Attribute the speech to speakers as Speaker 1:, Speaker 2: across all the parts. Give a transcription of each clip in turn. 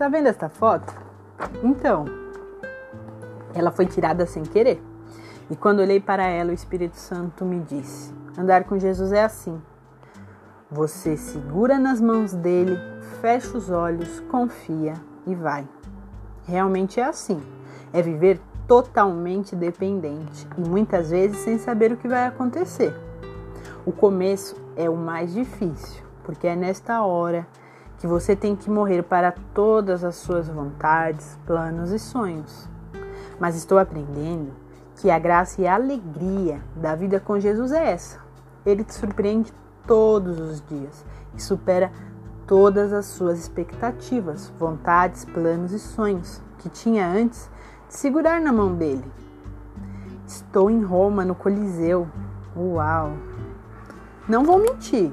Speaker 1: Está vendo esta foto? Então, ela foi tirada sem querer. E quando olhei para ela, o Espírito Santo me disse: Andar com Jesus é assim. Você segura nas mãos dele, fecha os olhos, confia e vai. Realmente é assim. É viver totalmente dependente e muitas vezes sem saber o que vai acontecer. O começo é o mais difícil, porque é nesta hora que você tem que morrer para todas as suas vontades, planos e sonhos. Mas estou aprendendo que a graça e a alegria da vida com Jesus é essa. Ele te surpreende todos os dias e supera todas as suas expectativas, vontades, planos e sonhos que tinha antes de segurar na mão dele. Estou em Roma, no Coliseu. Uau! Não vou mentir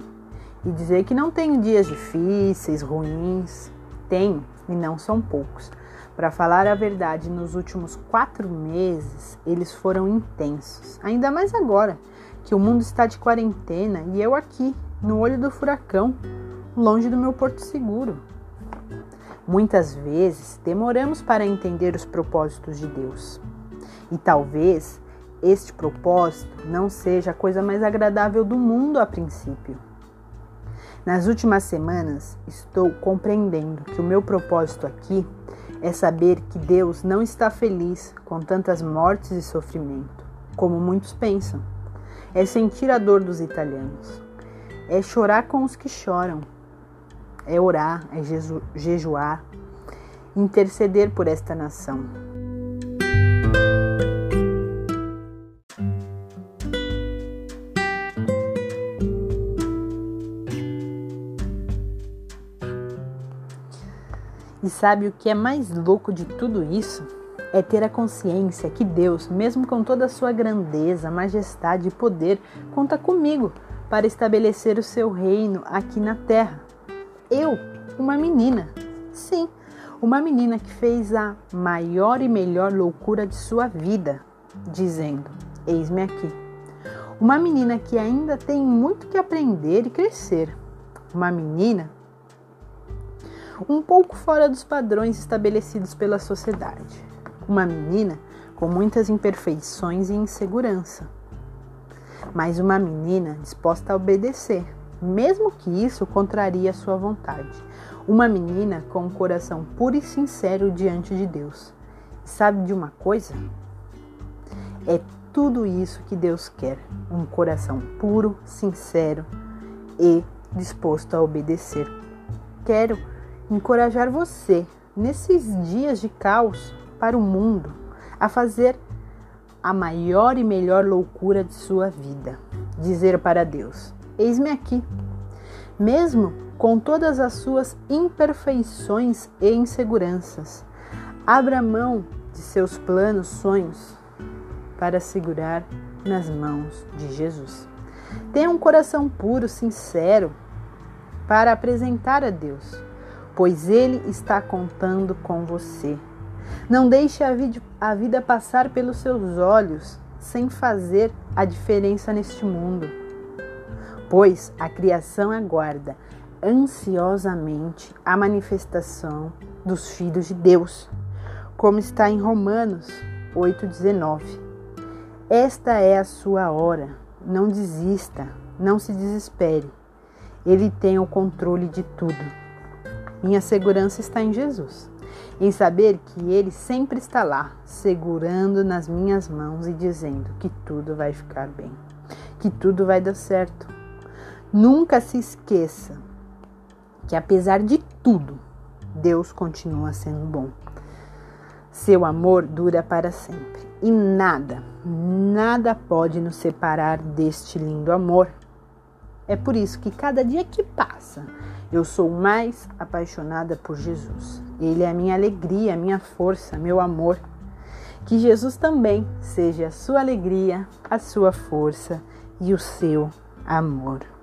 Speaker 1: e dizer que não tenho dias difíceis, ruins. Tenho, e não são poucos. Para falar a verdade, nos últimos quatro meses eles foram intensos. Ainda mais agora que o mundo está de quarentena e eu aqui, no olho do furacão, longe do meu porto seguro. Muitas vezes demoramos para entender os propósitos de Deus. E talvez este propósito não seja a coisa mais agradável do mundo a princípio. Nas últimas semanas, estou compreendendo que o meu propósito aqui é saber que Deus não está feliz com tantas mortes e sofrimento, como muitos pensam. É sentir a dor dos italianos, é chorar com os que choram é orar, é jejuar, interceder por esta nação. E sabe o que é mais louco de tudo isso? É ter a consciência que Deus, mesmo com toda a sua grandeza, majestade e poder, conta comigo para estabelecer o seu reino aqui na terra. Eu, uma menina. Sim, uma menina que fez a maior e melhor loucura de sua vida, dizendo: Eis-me aqui. Uma menina que ainda tem muito que aprender e crescer. Uma menina um pouco fora dos padrões estabelecidos pela sociedade. Uma menina com muitas imperfeições e insegurança. Mas uma menina disposta a obedecer mesmo que isso contraria sua vontade. Uma menina com um coração puro e sincero diante de Deus. sabe de uma coisa? É tudo isso que Deus quer: um coração puro, sincero e disposto a obedecer. Quero encorajar você, nesses dias de caos para o mundo, a fazer a maior e melhor loucura de sua vida. Dizer para Deus: Eis-me aqui. Mesmo com todas as suas imperfeições e inseguranças, abra mão de seus planos, sonhos, para segurar nas mãos de Jesus. Tenha um coração puro, sincero, para apresentar a Deus, pois Ele está contando com você. Não deixe a vida, passar pelos seus olhos sem fazer a diferença neste mundo pois a criação aguarda ansiosamente a manifestação dos filhos de Deus, como está em Romanos 8,19. Esta é a sua hora, não desista, não se desespere. Ele tem o controle de tudo. Minha segurança está em Jesus, em saber que Ele sempre está lá, segurando nas minhas mãos e dizendo que tudo vai ficar bem, que tudo vai dar certo Nunca se esqueça que, apesar de tudo, Deus continua sendo bom. Seu amor dura para sempre e nada, nada pode nos separar deste lindo amor. É por isso que cada dia que passa, eu sou mais apaixonada por Jesus. Ele é a minha alegria, a minha força, meu amor. Que Jesus também seja a sua alegria, a sua força e o seu amor.